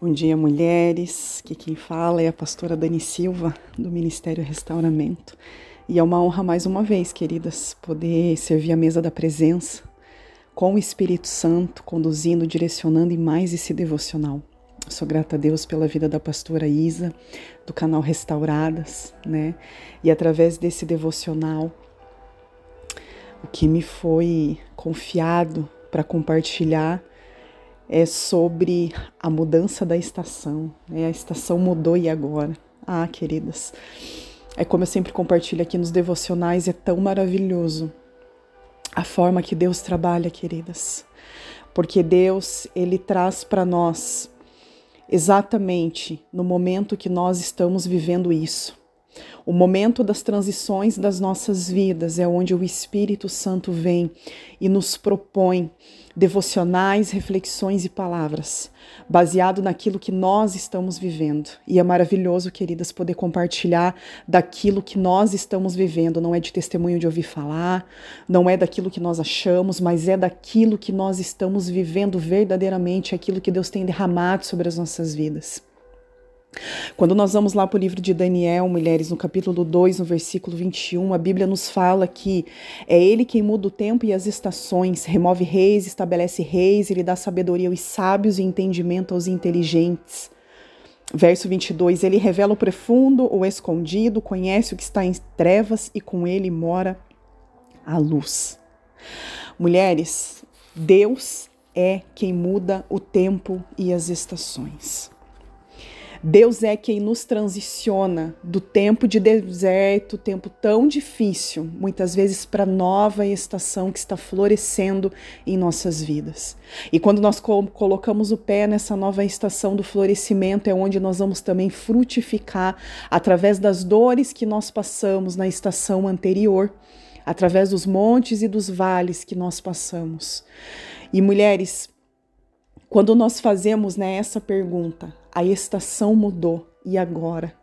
Bom dia, mulheres. Que quem fala é a pastora Dani Silva, do Ministério Restauramento. E é uma honra mais uma vez, queridas, poder servir a mesa da presença com o Espírito Santo, conduzindo, direcionando em mais esse devocional. sou grata a Deus pela vida da pastora Isa, do canal Restauradas, né? E através desse devocional, o que me foi confiado para compartilhar é sobre a mudança da estação. Né? A estação mudou e agora? Ah, queridas, é como eu sempre compartilho aqui nos devocionais, é tão maravilhoso a forma que Deus trabalha, queridas. Porque Deus, ele traz para nós exatamente no momento que nós estamos vivendo isso. O momento das transições das nossas vidas é onde o Espírito Santo vem e nos propõe devocionais, reflexões e palavras, baseado naquilo que nós estamos vivendo. E é maravilhoso, queridas, poder compartilhar daquilo que nós estamos vivendo. Não é de testemunho de ouvir falar, não é daquilo que nós achamos, mas é daquilo que nós estamos vivendo verdadeiramente, aquilo que Deus tem derramado sobre as nossas vidas. Quando nós vamos lá para o livro de Daniel, mulheres, no capítulo 2, no versículo 21, a Bíblia nos fala que é Ele quem muda o tempo e as estações, remove reis, estabelece reis, Ele dá sabedoria aos sábios e entendimento aos inteligentes. Verso 22, Ele revela o profundo, o escondido, conhece o que está em trevas e com Ele mora a luz. Mulheres, Deus é quem muda o tempo e as estações. Deus é quem nos transiciona do tempo de deserto, tempo tão difícil, muitas vezes para nova estação que está florescendo em nossas vidas. E quando nós colocamos o pé nessa nova estação do florescimento, é onde nós vamos também frutificar através das dores que nós passamos na estação anterior, através dos montes e dos vales que nós passamos. E mulheres, quando nós fazemos né, essa pergunta, a estação mudou, e agora?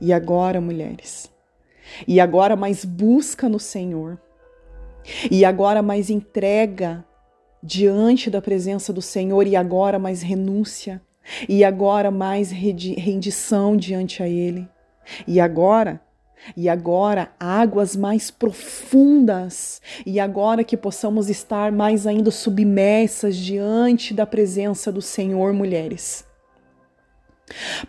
E agora, mulheres? E agora mais busca no Senhor. E agora mais entrega diante da presença do Senhor, e agora mais renúncia. E agora mais rendição diante a Ele. E agora e agora águas mais profundas, e agora que possamos estar mais ainda submersas diante da presença do Senhor, mulheres.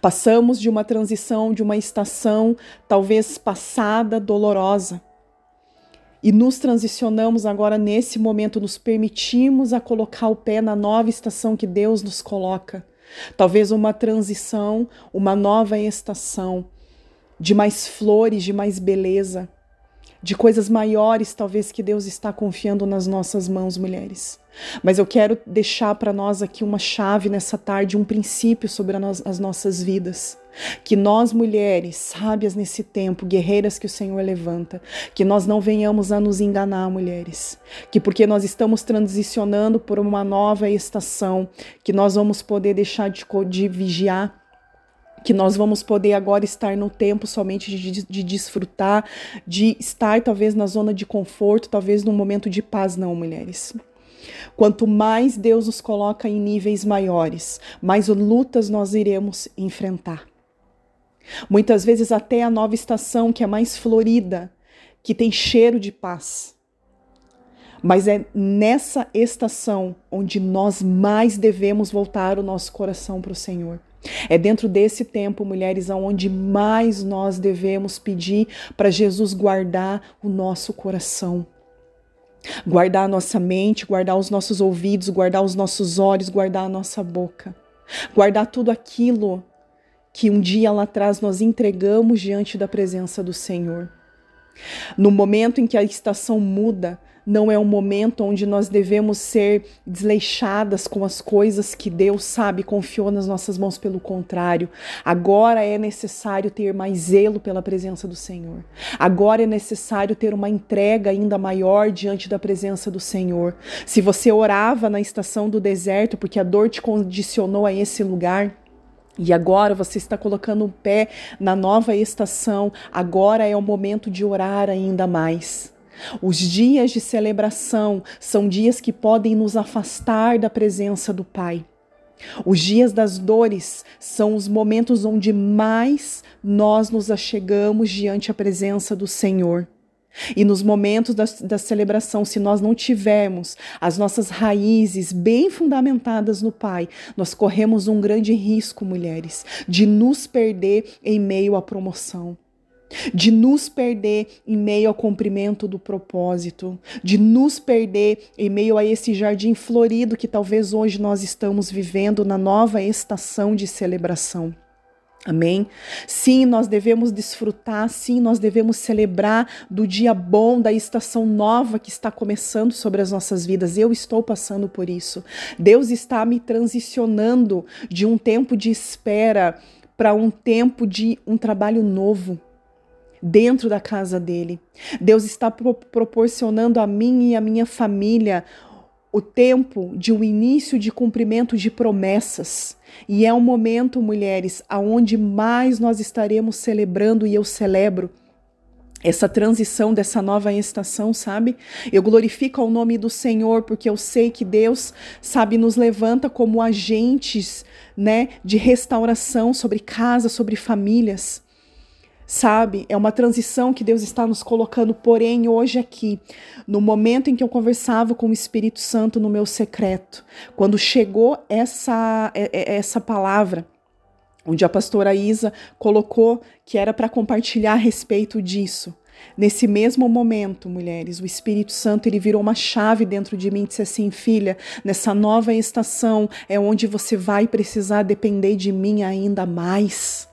Passamos de uma transição, de uma estação talvez passada, dolorosa, e nos transicionamos agora nesse momento, nos permitimos a colocar o pé na nova estação que Deus nos coloca. Talvez uma transição, uma nova estação de mais flores, de mais beleza, de coisas maiores, talvez que Deus está confiando nas nossas mãos, mulheres. Mas eu quero deixar para nós aqui uma chave nessa tarde, um princípio sobre as nossas vidas. Que nós, mulheres, sábias nesse tempo, guerreiras que o Senhor levanta, que nós não venhamos a nos enganar, mulheres. Que porque nós estamos transicionando por uma nova estação, que nós vamos poder deixar de, de vigiar que nós vamos poder agora estar no tempo somente de, de, desfrutar, de estar talvez na zona de conforto, talvez num momento de paz, não, mulheres. Quanto mais Deus nos coloca em níveis maiores, mais lutas nós iremos enfrentar. Muitas vezes até a nova estação, que é mais florida, que tem cheiro de paz. Mas é nessa estação onde nós mais devemos voltar o nosso coração para o Senhor. É dentro desse tempo, mulheres, aonde mais nós devemos pedir para Jesus guardar o nosso coração. Guardar a nossa mente, guardar os nossos ouvidos, guardar os nossos olhos, guardar a nossa boca. Guardar tudo aquilo que um dia lá atrás nós entregamos diante da presença do Senhor. No momento em que a estação muda, não é um momento onde nós devemos ser desleixadas com as coisas que Deus sabe confiou nas nossas mãos, pelo contrário. Agora é necessário ter mais zelo pela presença do Senhor. Agora é necessário ter uma entrega ainda maior diante da presença do Senhor. Se você orava na estação do deserto porque a dor te condicionou a esse lugar, e agora você está colocando o pé na nova estação, agora é o momento de orar ainda mais. Os dias de celebração são dias que podem nos afastar da presença do Pai. Os dias das dores são os momentos onde mais nós nos achegamos diante a presença do Senhor. E nos momentos da, da, celebração, se nós não tivermos as nossas raízes bem fundamentadas no Pai, nós corremos um grande risco, mulheres, de nos perder em meio à promoção de nos perder em meio ao cumprimento do propósito, de nos perder em meio a esse jardim florido que talvez hoje nós estamos vivendo na nova estação de celebração. Amém? Sim, nós devemos desfrutar, sim, nós devemos celebrar do dia bom, da estação nova que está começando sobre as nossas vidas. Eu estou passando por isso. Deus está me transicionando de um tempo de espera para um tempo de um trabalho novo dentro da casa dele. Deus está pro proporcionando a mim e a minha família o tempo de um início de cumprimento de promessas. E é um momento, mulheres, aonde mais nós estaremos celebrando e eu celebro essa transição dessa nova estação, sabe? Eu glorifico o nome do Senhor porque eu sei que Deus, sabe, nos levanta como agentes, né, de restauração sobre casa, sobre famílias sabe? É uma transição que Deus está nos colocando, porém, hoje aqui, no momento em que eu conversava com o Espírito Santo no meu secreto, quando chegou essa, é, é, essa palavra, onde a pastora Isa colocou que era para compartilhar a respeito disso. Nesse mesmo momento, mulheres, o Espírito Santo ele virou uma chave dentro de mim e disse assim: "Filha, nessa nova estação é onde você vai precisar depender de mim ainda mais."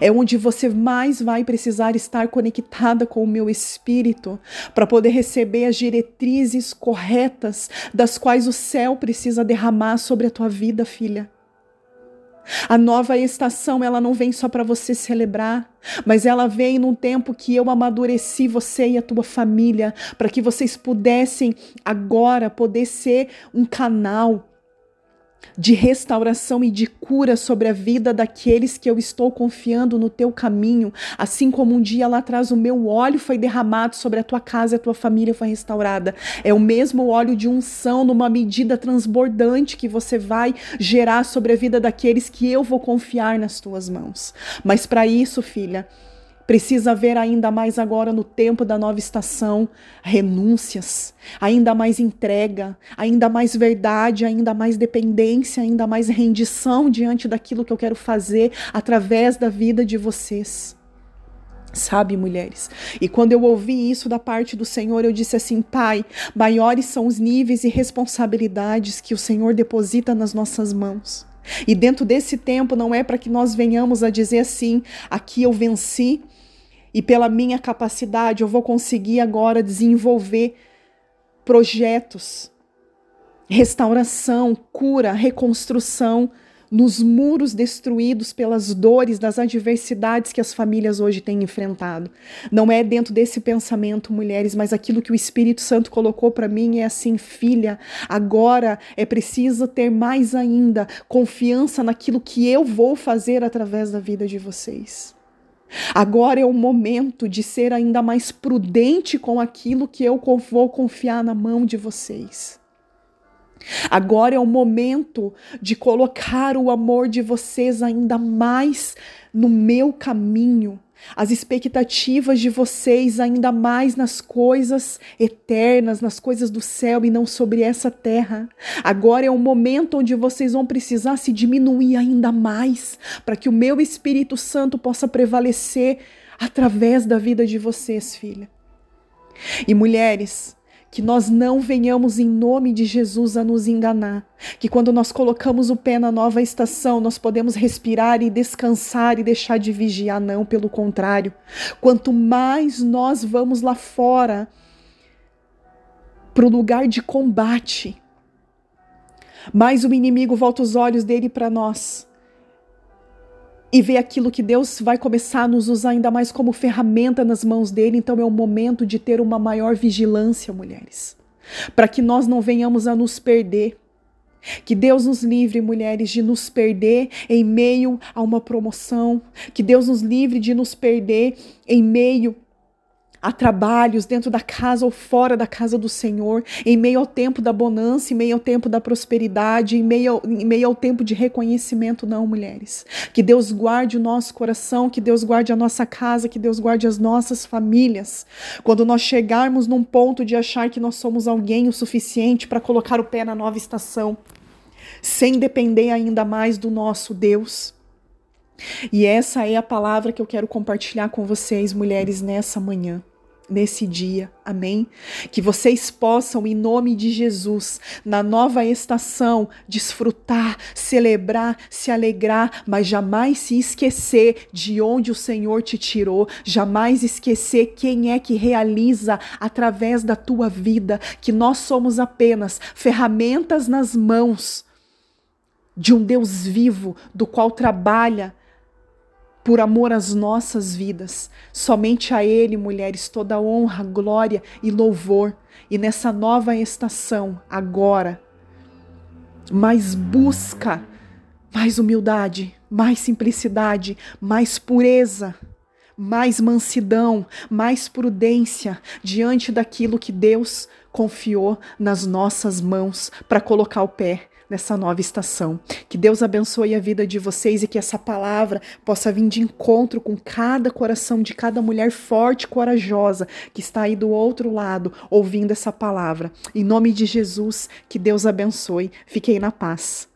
É onde você mais vai precisar estar conectada com o meu espírito para poder receber as diretrizes corretas das quais o céu precisa derramar sobre a tua vida, filha. A nova estação, ela não vem só para você celebrar, mas ela vem num tempo que eu amadureci você e a tua família, para que vocês pudessem agora poder ser um canal de restauração e de cura sobre a vida daqueles que eu estou confiando no teu caminho, assim como um dia lá atrás o meu óleo foi derramado sobre a tua casa e a tua família foi restaurada. É o mesmo óleo de unção numa medida transbordante que você vai gerar sobre a vida daqueles que eu vou confiar nas tuas mãos. Mas para isso, filha, Precisa haver ainda mais agora no tempo da nova estação renúncias, ainda mais entrega, ainda mais verdade, ainda mais dependência, ainda mais rendição diante daquilo que eu quero fazer através da vida de vocês. Sabe, mulheres? E quando eu ouvi isso da parte do Senhor, eu disse assim: Pai, maiores são os níveis e responsabilidades que o Senhor deposita nas nossas mãos. E dentro desse tempo não é para que nós venhamos a dizer assim: aqui eu venci, e pela minha capacidade eu vou conseguir agora desenvolver projetos, restauração, cura, reconstrução nos muros destruídos pelas dores das adversidades que as famílias hoje têm enfrentado. Não é dentro desse pensamento, mulheres, mas aquilo que o Espírito Santo colocou para mim é assim, filha, agora é preciso ter mais ainda confiança naquilo que eu vou fazer através da vida de vocês. Agora é o momento de ser ainda mais prudente com aquilo que eu vou confiar na mão de vocês. Agora é o momento de colocar o amor de vocês ainda mais no meu caminho, as expectativas de vocês ainda mais nas coisas eternas, nas coisas do céu e não sobre essa terra. Agora é o momento onde vocês vão precisar se diminuir ainda mais para que o meu Espírito Santo possa prevalecer através da vida de vocês, filha. E mulheres, que nós não venhamos em nome de Jesus a nos enganar, que quando nós colocamos o pé na nova estação, nós podemos respirar e descansar e deixar de vigiar, não, pelo contrário. Quanto mais nós vamos lá fora para o lugar de combate, mais o inimigo volta os olhos dele para nós e ver aquilo que Deus vai começar a nos usar ainda mais como ferramenta nas mãos dele. Então é o momento de ter uma maior vigilância, mulheres, para que nós não venhamos a nos perder. Que Deus nos livre, mulheres, de nos perder em meio a uma promoção. Que Deus nos livre de nos perder em meio a trabalhos dentro da casa ou fora da casa do Senhor, em meio ao tempo da bonança, em meio ao tempo da prosperidade, em meio, em meio ao tempo de reconhecimento, não, mulheres. Que Deus guarde o nosso coração, que Deus guarde a nossa casa, que Deus guarde as nossas famílias. Quando nós chegarmos num ponto de achar que nós somos alguém o suficiente para colocar o pé na nova estação, sem depender ainda mais do nosso Deus. E essa é a palavra que eu quero compartilhar com vocês, mulheres, nessa manhã nesse dia, amém? Que vocês possam, em nome de Jesus, na nova estação, desfrutar, celebrar, se alegrar, mas jamais se esquecer de onde o Senhor te tirou, jamais esquecer quem é que realiza através da tua vida, que nós somos apenas ferramentas nas mãos de um Deus vivo, do qual trabalha por amor às nossas vidas. Somente a Ele, mulheres, toda honra, glória e louvor. E nessa nova estação, agora, mais busca, mais humildade, mais simplicidade, mais pureza, mais mansidão, mais prudência diante daquilo que Deus confiou nas nossas mãos para colocar o pé nessa nova estação. Que Deus abençoe a vida de vocês e que essa palavra possa vir de encontro com cada coração de cada mulher forte, corajosa que está aí do outro lado ouvindo essa palavra. Em nome de Jesus, que Deus abençoe. Fiquei na paz.